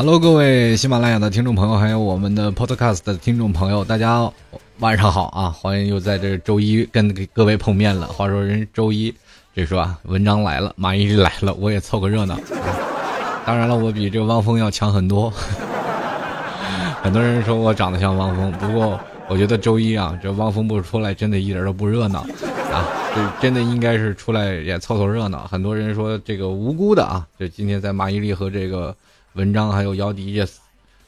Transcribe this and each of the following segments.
Hello，各位喜马拉雅的听众朋友，还有我们的 Podcast 的听众朋友，大家晚上好啊！欢迎又在这周一跟各位碰面了。话说人周一，这说啊？文章来了，马伊琍来了，我也凑个热闹。当然了，我比这汪峰要强很多。很多人说我长得像汪峰，不过我觉得周一啊，这汪峰不出来，真的一点都不热闹啊！这真的应该是出来也凑凑热闹。很多人说这个无辜的啊，就今天在马伊琍和这个。文章还有姚笛这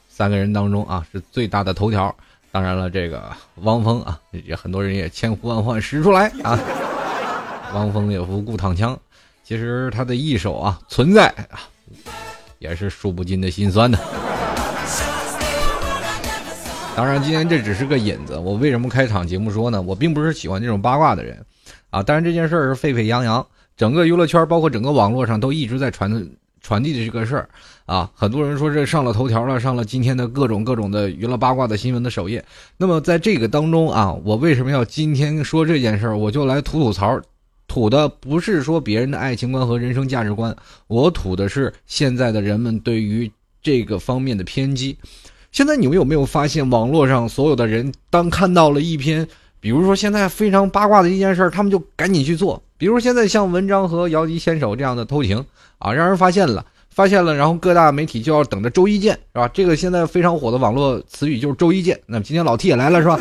三个人当中啊，是最大的头条。当然了，这个汪峰啊，也很多人也千呼万唤使出来啊。汪峰也无故躺枪，其实他的一手啊存在啊，也是数不尽的心酸的。当然，今天这只是个引子。我为什么开场节目说呢？我并不是喜欢这种八卦的人啊。当然，这件事儿是沸沸扬扬，整个娱乐圈，包括整个网络上都一直在传传递的这个事儿。啊，很多人说这上了头条了，上了今天的各种各种的娱乐八卦的新闻的首页。那么在这个当中啊，我为什么要今天说这件事儿？我就来吐吐槽，吐的不是说别人的爱情观和人生价值观，我吐的是现在的人们对于这个方面的偏激。现在你们有没有发现，网络上所有的人当看到了一篇，比如说现在非常八卦的一件事，他们就赶紧去做。比如现在像文章和姚笛牵手这样的偷情啊，让人发现了。发现了，然后各大媒体就要等着周一见，是吧？这个现在非常火的网络词语就是周一见。那么今天老 T 也来了，是吧？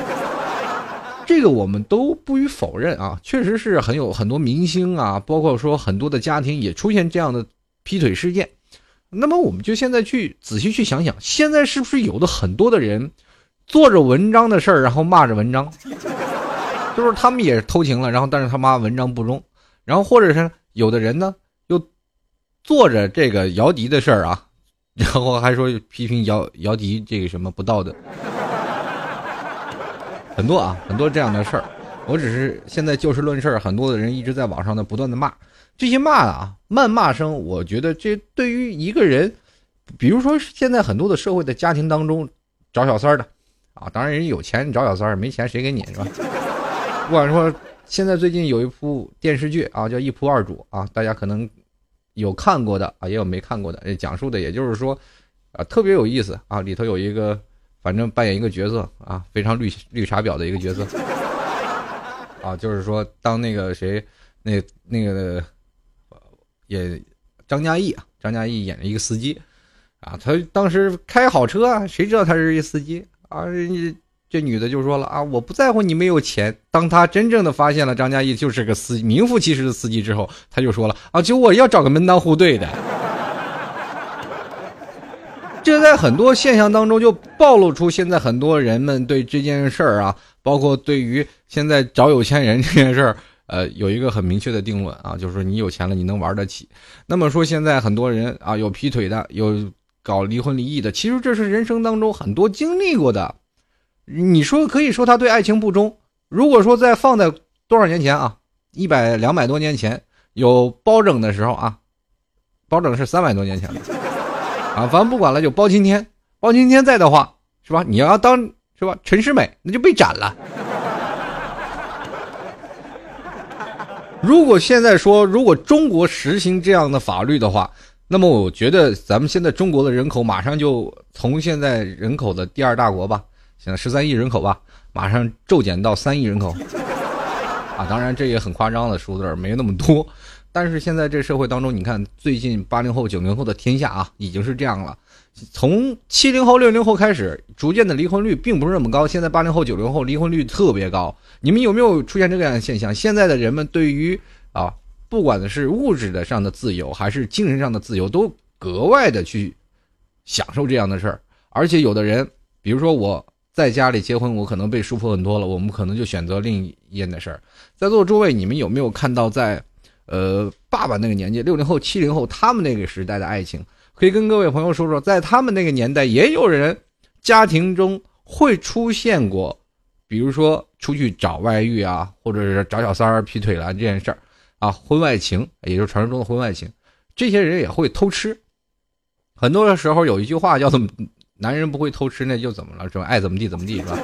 这个我们都不予否认啊，确实是很有很多明星啊，包括说很多的家庭也出现这样的劈腿事件。那么我们就现在去仔细去想想，现在是不是有的很多的人做着文章的事儿，然后骂着文章，就是他们也偷情了，然后但是他妈文章不忠，然后或者是有的人呢？又做着这个姚笛的事儿啊，然后还说批评姚姚笛这个什么不道德，很多啊，很多这样的事儿。我只是现在就事论事，很多的人一直在网上呢不断的骂，这些骂啊，谩骂声，我觉得这对于一个人，比如说现在很多的社会的家庭当中找小三儿的啊，当然人有钱你找小三儿，没钱谁给你是吧？不管说现在最近有一部电视剧啊，叫《一仆二主》啊，大家可能。有看过的啊，也有没看过的。讲述的也就是说，啊，特别有意思啊。里头有一个，反正扮演一个角色啊，非常绿绿茶婊的一个角色啊。就是说，当那个谁，那那个也张嘉译啊，张嘉译演了一个司机啊。他当时开好车，谁知道他是一司机啊？这女的就说了啊，我不在乎你没有钱。当她真正的发现了张嘉译就是个司名副其实的司机之后，她就说了啊，就我要找个门当户对的。这在很多现象当中就暴露出现在很多人们对这件事儿啊，包括对于现在找有钱人 这件事儿，呃，有一个很明确的定论啊，就是说你有钱了，你能玩得起。那么说现在很多人啊，有劈腿的，有搞离婚离异的，其实这是人生当中很多经历过的。你说可以说他对爱情不忠。如果说在放在多少年前啊，一百两百多年前有包拯的时候啊，包拯是三百多年前了啊，反正不管了，就包青天。包青天在的话，是吧？你要当是吧？陈世美那就被斩了。如果现在说，如果中国实行这样的法律的话，那么我觉得咱们现在中国的人口马上就从现在人口的第二大国吧。现在十三亿人口吧，马上骤减到三亿人口，啊，当然这也很夸张的数字，没那么多。但是现在这社会当中，你看最近八零后、九零后的天下啊，已经是这样了。从七零后、六零后开始，逐渐的离婚率并不是那么高。现在八零后、九零后离婚率特别高。你们有没有出现这个样的现象？现在的人们对于啊，不管是物质的上的自由，还是精神上的自由，都格外的去享受这样的事儿。而且有的人，比如说我。在家里结婚，我可能被束缚很多了。我们可能就选择另一件的事儿。在座诸位，你们有没有看到，在呃爸爸那个年纪，六零后、七零后他们那个时代的爱情？可以跟各位朋友说说，在他们那个年代，也有人家庭中会出现过，比如说出去找外遇啊，或者是找小三儿劈腿了这件事儿啊，婚外情，也就是传说中的婚外情。这些人也会偷吃。很多的时候有一句话叫做。男人不会偷吃，那就怎么了？是吧？爱怎么地怎么地，是吧？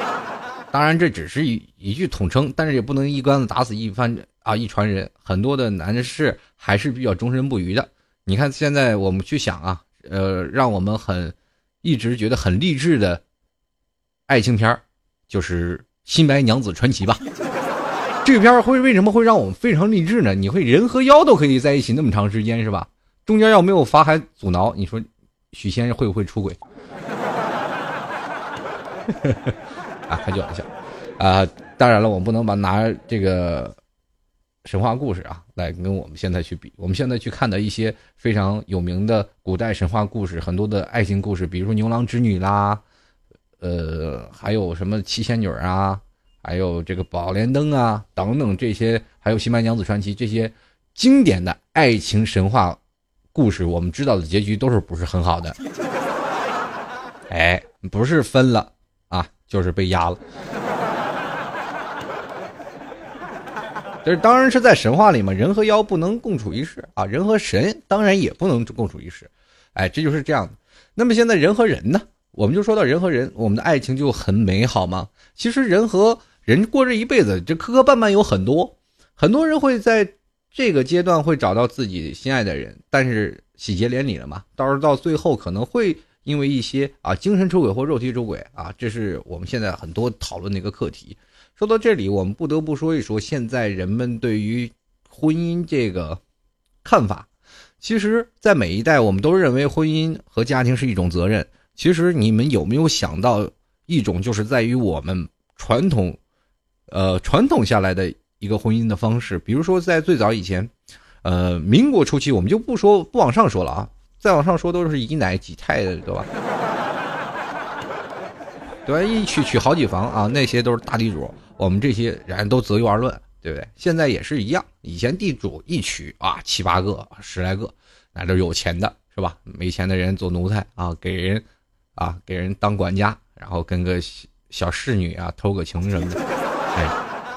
当然，这只是一一句统称，但是也不能一竿子打死一番啊一船人。很多的男士还是比较忠贞不渝的。你看，现在我们去想啊，呃，让我们很一直觉得很励志的爱情片儿，就是《新白娘子传奇》吧。这个片儿会为什么会让我们非常励志呢？你会人和妖都可以在一起那么长时间是吧？中间要没有法海阻挠，你说许仙会不会出轨？啊，开句玩笑啊！当然了，我们不能把拿这个神话故事啊来跟我们现在去比。我们现在去看的一些非常有名的古代神话故事，很多的爱情故事，比如说牛郎织女啦，呃，还有什么七仙女啊，还有这个宝莲灯啊等等这些，还有新白娘子传奇这些经典的爱情神话故事，我们知道的结局都是不是很好的。哎，不是分了。就是被压了，就是当然是在神话里嘛，人和妖不能共处一室啊，人和神当然也不能共处一室，哎，这就是这样的。那么现在人和人呢，我们就说到人和人，我们的爱情就很美好吗？其实人和人过这一辈子，这磕磕绊绊有很多，很多人会在这个阶段会找到自己心爱的人，但是喜结连理了嘛，到时候到最后可能会。因为一些啊精神出轨或肉体出轨啊，这是我们现在很多讨论的一个课题。说到这里，我们不得不说一说现在人们对于婚姻这个看法。其实，在每一代，我们都认为婚姻和家庭是一种责任。其实，你们有没有想到一种，就是在于我们传统，呃，传统下来的一个婚姻的方式？比如说，在最早以前，呃，民国初期，我们就不说不往上说了啊。再往上说都是一奶几太的，对吧？对吧？一娶娶好几房啊，那些都是大地主。我们这些人都择优而论，对不对？现在也是一样。以前地主一娶啊，七八个、十来个，那都有钱的，是吧？没钱的人做奴才啊，给人啊，给人当管家，然后跟个小侍女啊偷个情什么的。哎，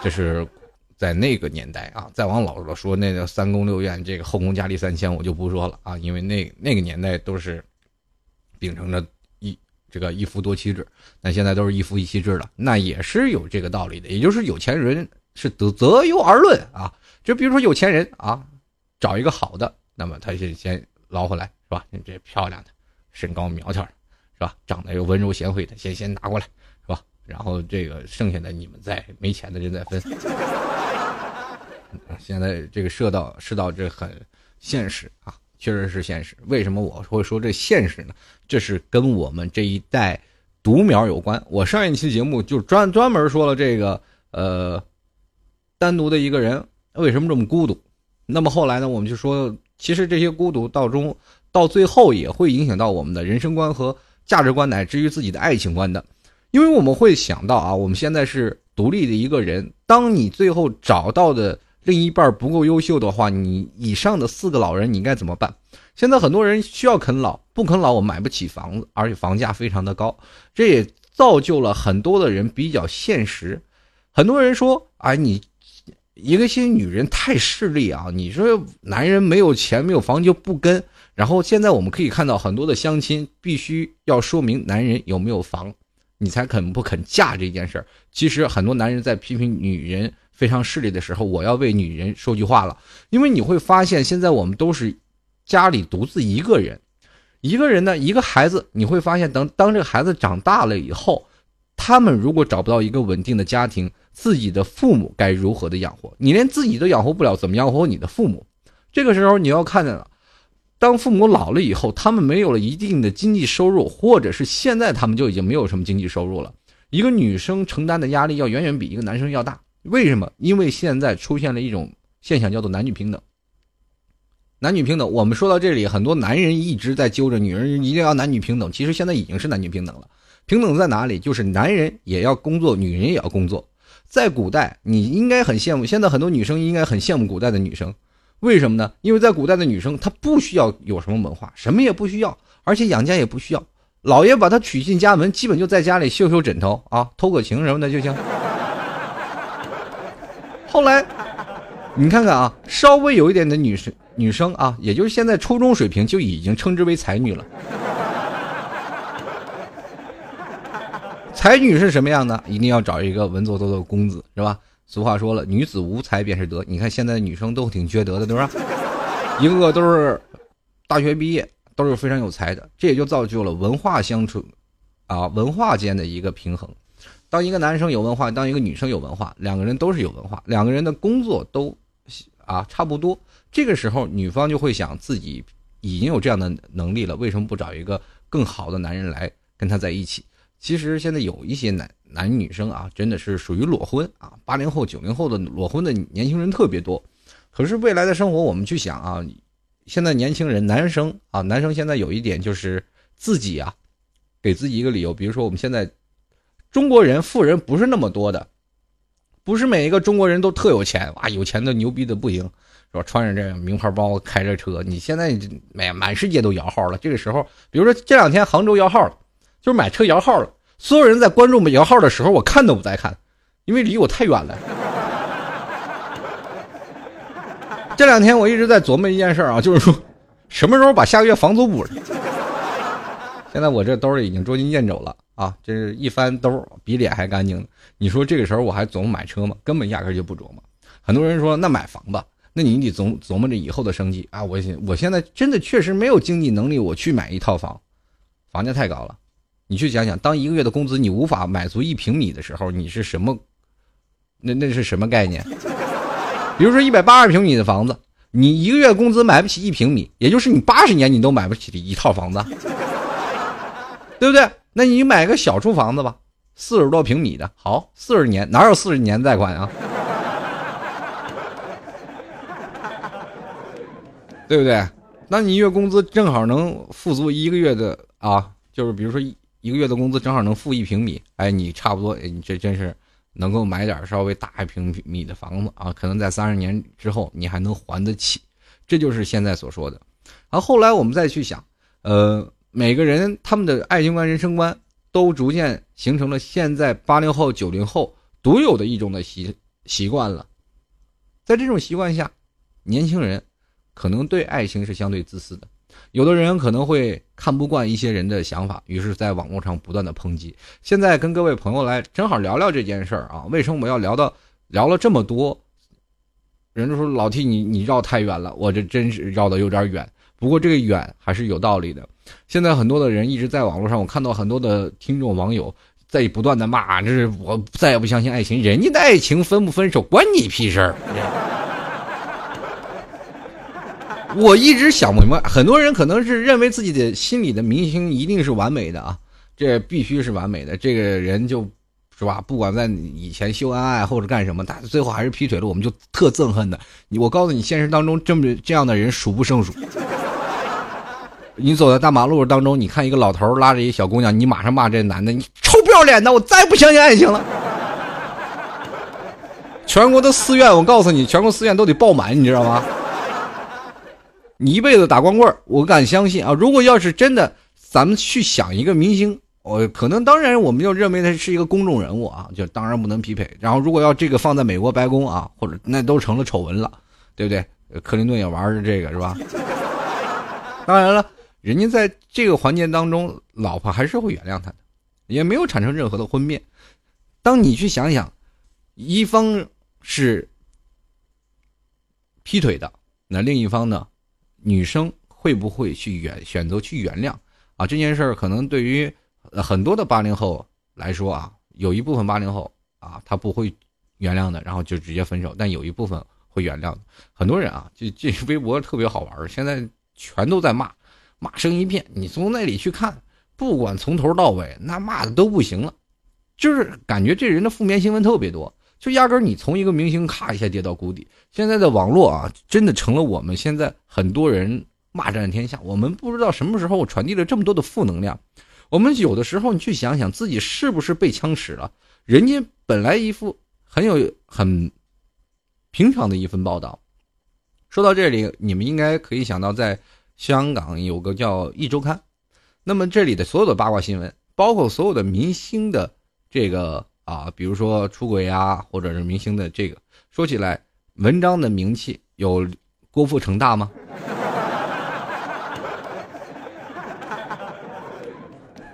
这是。在那个年代啊，再往老了说，那个三宫六院，这个后宫佳丽三千，我就不说了啊，因为那那个年代都是秉承着一这个一夫多妻制，那现在都是一夫一妻制了，那也是有这个道理的，也就是有钱人是择择优而论啊，就比如说有钱人啊，找一个好的，那么他先先捞回来是吧？你这漂亮的，身高苗条的，是吧？长得又温柔贤惠的，先先拿过来是吧？然后这个剩下的你们再没钱的人再分。现在这个世道世道这很现实啊，确实是现实。为什么我会说这现实呢？这是跟我们这一代独苗有关。我上一期节目就专专门说了这个呃，单独的一个人为什么这么孤独。那么后来呢，我们就说，其实这些孤独到中到最后也会影响到我们的人生观和价值观，乃至于自己的爱情观的。因为我们会想到啊，我们现在是独立的一个人，当你最后找到的。另一半不够优秀的话，你以上的四个老人你该怎么办？现在很多人需要啃老，不啃老我买不起房子，而且房价非常的高，这也造就了很多的人比较现实。很多人说：“啊，你一个些女人太势利啊！你说男人没有钱没有房就不跟。”然后现在我们可以看到很多的相亲必须要说明男人有没有房，你才肯不肯嫁这件事儿。其实很多男人在批评女人。非常势利的时候，我要为女人说句话了，因为你会发现，现在我们都是家里独自一个人，一个人呢，一个孩子，你会发现，等当这个孩子长大了以后，他们如果找不到一个稳定的家庭，自己的父母该如何的养活？你连自己都养活不了，怎么养活你的父母？这个时候你要看见了，当父母老了以后，他们没有了一定的经济收入，或者是现在他们就已经没有什么经济收入了，一个女生承担的压力要远远比一个男生要大。为什么？因为现在出现了一种现象，叫做男女平等。男女平等，我们说到这里，很多男人一直在揪着女人一定要男女平等。其实现在已经是男女平等了。平等在哪里？就是男人也要工作，女人也要工作。在古代，你应该很羡慕。现在很多女生应该很羡慕古代的女生。为什么呢？因为在古代的女生，她不需要有什么文化，什么也不需要，而且养家也不需要。老爷把她娶进家门，基本就在家里绣绣枕头啊，偷个情什么的就行。后来，你看看啊，稍微有一点的女生女生啊，也就是现在初中水平就已经称之为才女了。才女是什么样的？一定要找一个文绉绉的公子，是吧？俗话说了，女子无才便是德。你看现在的女生都挺缺德的，对吧？一个个都是大学毕业，都是非常有才的，这也就造就了文化相处，啊，文化间的一个平衡。当一个男生有文化，当一个女生有文化，两个人都是有文化，两个人的工作都啊差不多。这个时候，女方就会想自己已经有这样的能力了，为什么不找一个更好的男人来跟他在一起？其实现在有一些男男女生啊，真的是属于裸婚啊，八零后、九零后的裸婚的年轻人特别多。可是未来的生活，我们去想啊，现在年轻人男生啊，男生现在有一点就是自己啊，给自己一个理由，比如说我们现在。中国人富人不是那么多的，不是每一个中国人都特有钱哇，有钱的牛逼的不行，是吧？穿着这名牌包，开着车，你现在满满世界都摇号了。这个时候，比如说这两天杭州摇号了，就是买车摇号了，所有人在关注我们摇号的时候，我看都不在看，因为离我太远了。这两天我一直在琢磨一件事啊，就是说什么时候把下个月房租补上。现在我这兜里已经捉襟见肘了。啊，这是一翻兜比脸还干净。你说这个时候我还琢磨买车吗？根本压根就不琢磨。很多人说那买房吧，那你得琢琢磨着以后的生计啊。我现我现在真的确实没有经济能力，我去买一套房，房价太高了。你去想想，当一个月的工资你无法买足一平米的时候，你是什么？那那是什么概念？比如说一百八十平米的房子，你一个月工资买不起一平米，也就是你八十年你都买不起的一套房子，对不对？那你买个小处房子吧，四十多平米的，好，四十年哪有四十年贷款啊？对不对？那你月工资正好能付足一个月的啊，就是比如说一个月的工资正好能付一平米，哎，你差不多，你这真是能够买点稍微大一平米的房子啊，可能在三十年之后你还能还得起，这就是现在所说的。然后后来我们再去想，呃。每个人他们的爱情观、人生观都逐渐形成了现在八零后、九零后独有的一种的习习惯了。在这种习惯下，年轻人可能对爱情是相对自私的。有的人可能会看不惯一些人的想法，于是在网络上不断的抨击。现在跟各位朋友来正好聊聊这件事儿啊。为什么我要聊到聊了这么多？人家说老 T 你你绕太远了，我这真是绕的有点远。不过这个远还是有道理的。现在很多的人一直在网络上，我看到很多的听众网友在不断的骂，这是我再也不相信爱情，人家的爱情分不分手关你屁事儿。我一直想不明白，很多人可能是认为自己的心里的明星一定是完美的啊，这必须是完美的，这个人就是吧？不管在以前秀恩爱或者干什么，但最后还是劈腿了，我们就特憎恨的。我告诉你，现实当中这么这样的人数不胜数。你走在大马路当中，你看一个老头拉着一小姑娘，你马上骂这男的，你臭不要脸的！我再也不相信爱情了。全国的寺院，我告诉你，全国寺院都得爆满，你知道吗？你一辈子打光棍我敢相信啊！如果要是真的，咱们去想一个明星，我可能当然我们就认为他是一个公众人物啊，就当然不能匹配。然后如果要这个放在美国白宫啊，或者那都成了丑闻了，对不对？克林顿也玩着这个是吧？当然了。人家在这个环节当中，老婆还是会原谅他的，也没有产生任何的婚变。当你去想想，一方是劈腿的，那另一方呢，女生会不会去原选择去原谅啊？这件事儿可能对于很多的八零后来说啊，有一部分八零后啊，他不会原谅的，然后就直接分手；但有一部分会原谅。很多人啊，这这微博特别好玩，现在全都在骂。骂声一片，你从那里去看，不管从头到尾，那骂的都不行了，就是感觉这人的负面新闻特别多，就压根你从一个明星咔一下跌到谷底。现在的网络啊，真的成了我们现在很多人骂战天下。我们不知道什么时候传递了这么多的负能量。我们有的时候你去想想自己是不是被枪使了？人家本来一副很有很平常的一份报道。说到这里，你们应该可以想到在。香港有个叫《一周刊》，那么这里的所有的八卦新闻，包括所有的明星的这个啊，比如说出轨啊，或者是明星的这个，说起来，文章的名气有郭富城大吗？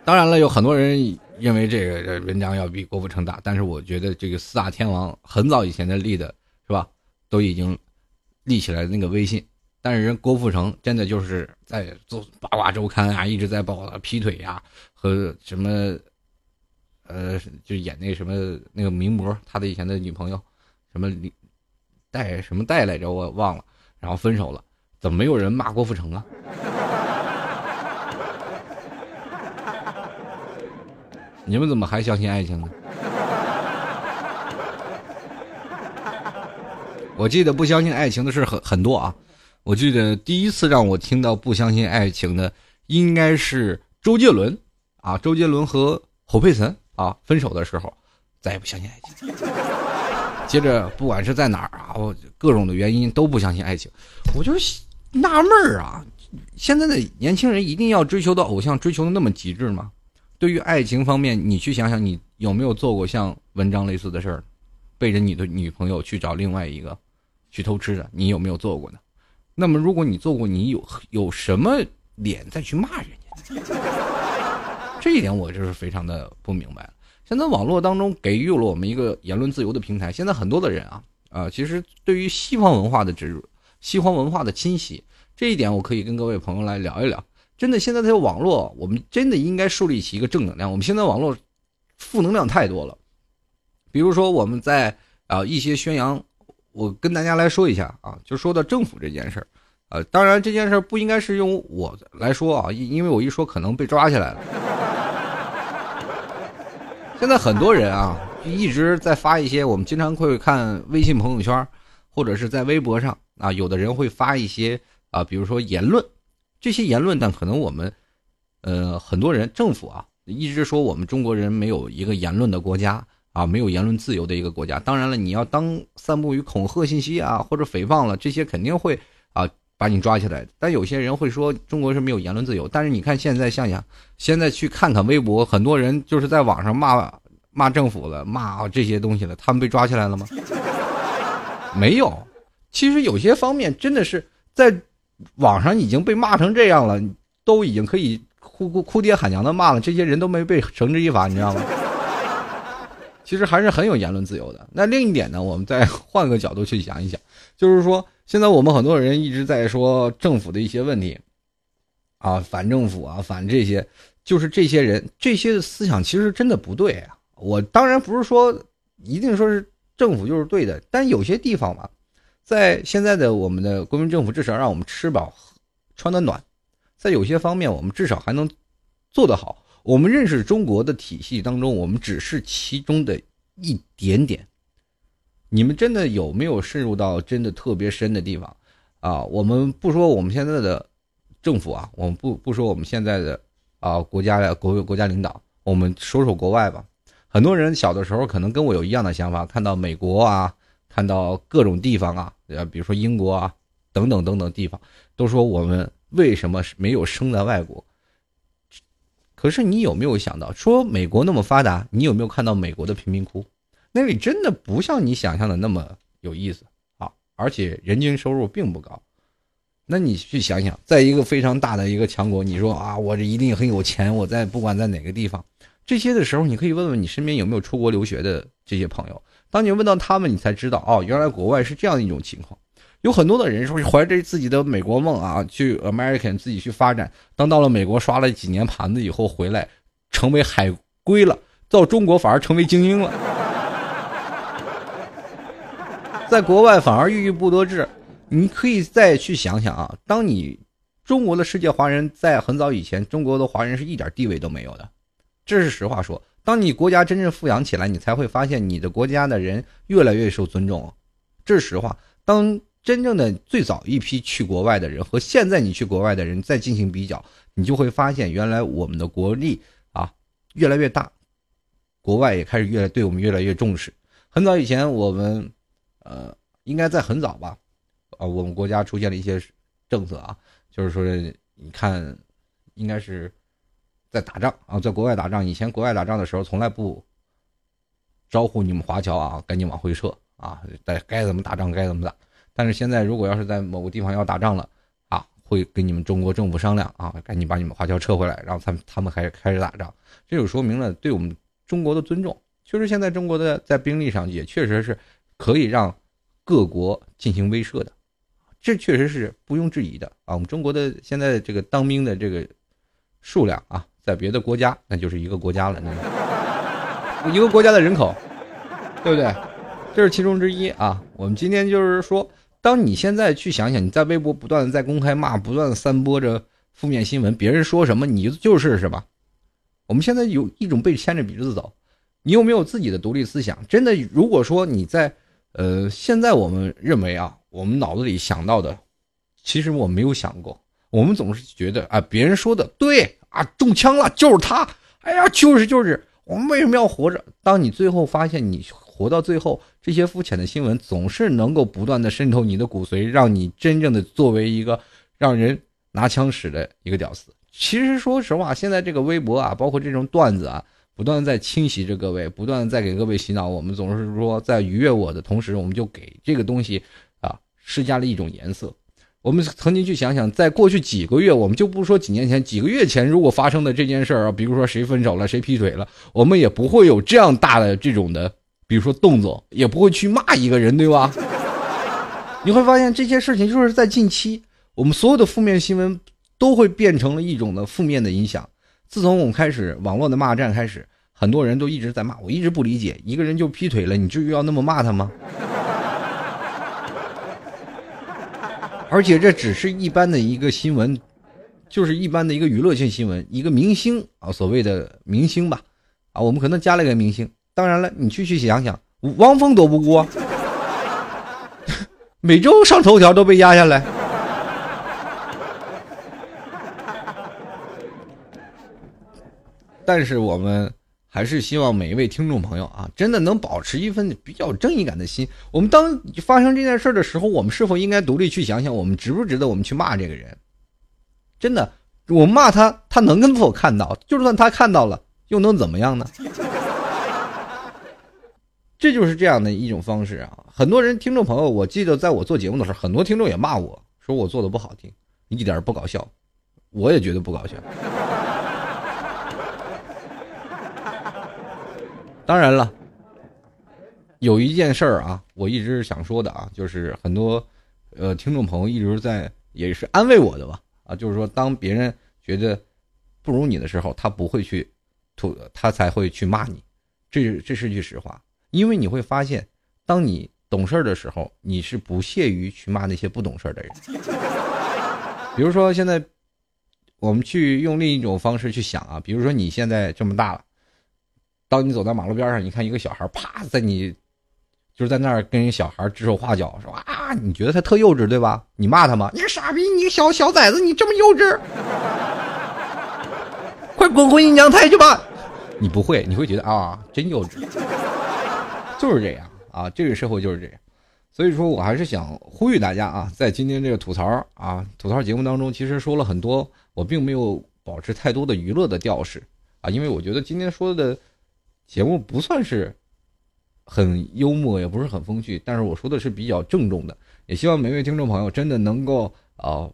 当然了，有很多人认为这个文章要比郭富城大，但是我觉得这个四大天王很早以前的立的是吧，都已经立起来那个威信。但是人郭富城真的就是在做八卦周刊啊，一直在报他劈腿呀和什么，呃，就演那什么那个名模，他的以前的女朋友，什么戴什么戴来着，我忘了，然后分手了，怎么没有人骂郭富城啊？你们怎么还相信爱情呢？我记得不相信爱情的事很很多啊。我记得第一次让我听到不相信爱情的，应该是周杰伦啊。周杰伦和侯佩岑啊分手的时候，再也不相信爱情。接着不管是在哪儿啊，我各种的原因都不相信爱情。我就纳闷儿啊，现在的年轻人一定要追求到偶像追求的那么极致吗？对于爱情方面，你去想想，你有没有做过像文章类似的事儿，背着你的女朋友去找另外一个，去偷吃的？你有没有做过呢？那么，如果你做过，你有有什么脸再去骂人家？这一点我就是非常的不明白。现在网络当中给予了我们一个言论自由的平台，现在很多的人啊啊，其实对于西方文化的植入、西方文化的侵袭，这一点我可以跟各位朋友来聊一聊。真的，现在这个网络，我们真的应该树立起一个正能量。我们现在网络负能量太多了，比如说我们在啊一些宣扬，我跟大家来说一下啊，就说到政府这件事儿，呃，当然这件事儿不应该是用我来说啊，因因为我一说可能被抓起来了。现在很多人啊一直在发一些，我们经常会看微信朋友圈或者是在微博上啊，有的人会发一些啊，比如说言论。这些言论，但可能我们，呃，很多人政府啊，一直说我们中国人没有一个言论的国家啊，没有言论自由的一个国家。当然了，你要当散布于恐吓信息啊，或者诽谤了，这些肯定会啊把你抓起来。但有些人会说中国是没有言论自由。但是你看现在，想想现在去看看微博，很多人就是在网上骂骂政府了，骂这些东西了，他们被抓起来了吗？没有。其实有些方面真的是在。网上已经被骂成这样了，都已经可以哭哭哭爹喊娘的骂了，这些人都没被绳之以法，你知道吗？其实还是很有言论自由的。那另一点呢，我们再 换个角度去想一想，就是说，现在我们很多人一直在说政府的一些问题，啊，反政府啊，反这些，就是这些人这些思想其实真的不对啊。我当然不是说一定说是政府就是对的，但有些地方嘛。在现在的我们的国民政府，至少让我们吃饱、穿得暖，在有些方面，我们至少还能做得好。我们认识中国的体系当中，我们只是其中的一点点。你们真的有没有渗入到真的特别深的地方啊？我们不说我们现在的政府啊，我们不不说我们现在的啊国家的国国家领导，我们说说国外吧。很多人小的时候可能跟我有一样的想法，看到美国啊。看到各种地方啊，呃，比如说英国啊，等等等等地方，都说我们为什么没有生在外国？可是你有没有想到，说美国那么发达，你有没有看到美国的贫民窟？那里真的不像你想象的那么有意思啊！而且人均收入并不高。那你去想想，在一个非常大的一个强国，你说啊，我这一定很有钱，我在不管在哪个地方，这些的时候，你可以问问你身边有没有出国留学的这些朋友。当你问到他们，你才知道哦，原来国外是这样一种情况。有很多的人说怀着自己的美国梦啊，去 American 自己去发展。当到了美国刷了几年盘子以后回来，成为海归了，到中国反而成为精英了。在国外反而郁郁不得志。你可以再去想想啊，当你中国的世界华人在很早以前，中国的华人是一点地位都没有的，这是实话说。当你国家真正富养起来，你才会发现你的国家的人越来越受尊重，这是实话。当真正的最早一批去国外的人和现在你去国外的人再进行比较，你就会发现，原来我们的国力啊越来越大，国外也开始越来对我们越来越重视。很早以前，我们呃应该在很早吧，啊，我们国家出现了一些政策啊，就是说你看，应该是。在打仗啊，在国外打仗。以前国外打仗的时候，从来不招呼你们华侨啊，赶紧往回撤啊，该该怎么打仗该怎么打。但是现在，如果要是在某个地方要打仗了啊，会跟你们中国政府商量啊，赶紧把你们华侨撤回来，然后他们他们还开始打仗。这就说明了对我们中国的尊重。确实，现在中国的在兵力上也确实是可以让各国进行威慑的，这确实是不庸置疑的啊。我们中国的现在这个当兵的这个数量啊，在别的国家那就是一个国家了，那 一个国家的人口，对不对？这是其中之一啊。我们今天就是说，当你现在去想想，你在微博不断的在公开骂，不断的散播着负面新闻，别人说什么你就是是吧？我们现在有一种被牵着鼻子走，你有没有自己的独立思想？真的，如果说你在，呃，现在我们认为啊，我们脑子里想到的，其实我没有想过，我们总是觉得啊，别人说的对啊，中枪了就是他，哎呀，就是就是，我们为什么要活着？当你最后发现你活到最后，这些肤浅的新闻总是能够不断的渗透你的骨髓，让你真正的作为一个让人拿枪使的一个屌丝。其实说实话，现在这个微博啊，包括这种段子啊，不断在侵袭着各位，不断在给各位洗脑。我们总是说，在愉悦我的同时，我们就给这个东西啊施加了一种颜色。我们曾经去想想，在过去几个月，我们就不说几年前，几个月前，如果发生的这件事儿啊，比如说谁分手了，谁劈腿了，我们也不会有这样大的这种的，比如说动作，也不会去骂一个人，对吧？你会发现这些事情就是在近期，我们所有的负面新闻。都会变成了一种的负面的影响。自从我们开始网络的骂战开始，很多人都一直在骂，我一直不理解，一个人就劈腿了，你至于要那么骂他吗？而且这只是一般的一个新闻，就是一般的一个娱乐性新闻，一个明星啊，所谓的明星吧，啊，我们可能加了一个明星。当然了，你去去想想，汪峰躲不过，每周上头条都被压下来。但是我们还是希望每一位听众朋友啊，真的能保持一份比较正义感的心。我们当发生这件事的时候，我们是否应该独立去想想，我们值不值得我们去骂这个人？真的，我骂他，他能跟否看到？就算他看到了，又能怎么样呢？这就是这样的一种方式啊！很多人听众朋友，我记得在我做节目的时候，很多听众也骂我说我做的不好听，一点不搞笑，我也觉得不搞笑。当然了，有一件事儿啊，我一直想说的啊，就是很多呃听众朋友一直在也是安慰我的吧啊，就是说当别人觉得不如你的时候，他不会去吐，他才会去骂你，这这是句实话。因为你会发现，当你懂事儿的时候，你是不屑于去骂那些不懂事儿的人。比如说现在，我们去用另一种方式去想啊，比如说你现在这么大了。当你走在马路边上，你看一个小孩啪在你，就是在那儿跟人小孩指手画脚，说啊，你觉得他特幼稚对吧？你骂他吗？你个傻逼，你个小小崽子，你这么幼稚，快滚回你娘胎去吧！你不会，你会觉得啊，真幼稚，就是这样啊，这个社会就是这样。所以说我还是想呼吁大家啊，在今天这个吐槽啊吐槽节目当中，其实说了很多，我并没有保持太多的娱乐的调式啊，因为我觉得今天说的。节目不算是很幽默，也不是很风趣，但是我说的是比较郑重的。也希望每位听众朋友真的能够啊，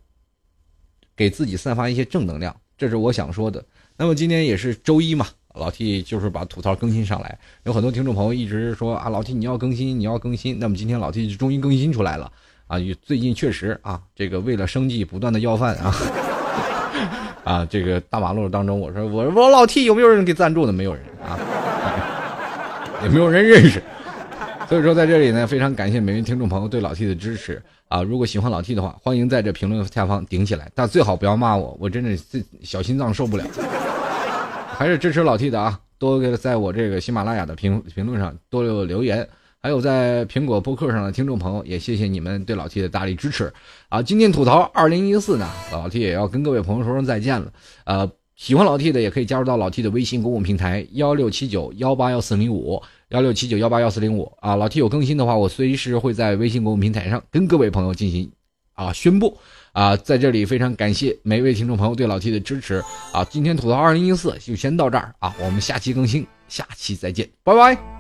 给自己散发一些正能量，这是我想说的。那么今天也是周一嘛，老 T 就是把吐槽更新上来。有很多听众朋友一直说啊，老 T 你要更新，你要更新。那么今天老 T 就终于更新出来了啊！最近确实啊，这个为了生计不断的要饭啊 啊！这个大马路当中，我说我我老 T 有没有人给赞助的？没有人啊。也没有人认识，所以说在这里呢，非常感谢每位听众朋友对老 T 的支持啊！如果喜欢老 T 的话，欢迎在这评论下方顶起来，但最好不要骂我，我真的小心脏受不了。还是支持老 T 的啊，多给在我这个喜马拉雅的评评论上多留留言，还有在苹果播客上的听众朋友，也谢谢你们对老 T 的大力支持啊！今天吐槽二零一四呢，老 T 也要跟各位朋友说声再见了，呃。喜欢老 T 的也可以加入到老 T 的微信公共平台幺六七九幺八幺四零五幺六七九幺八幺四零五啊，老 T 有更新的话，我随时会在微信公共平台上跟各位朋友进行啊宣布啊，在这里非常感谢每位听众朋友对老 T 的支持啊，今天吐槽二零一四就先到这儿啊，我们下期更新，下期再见，拜拜。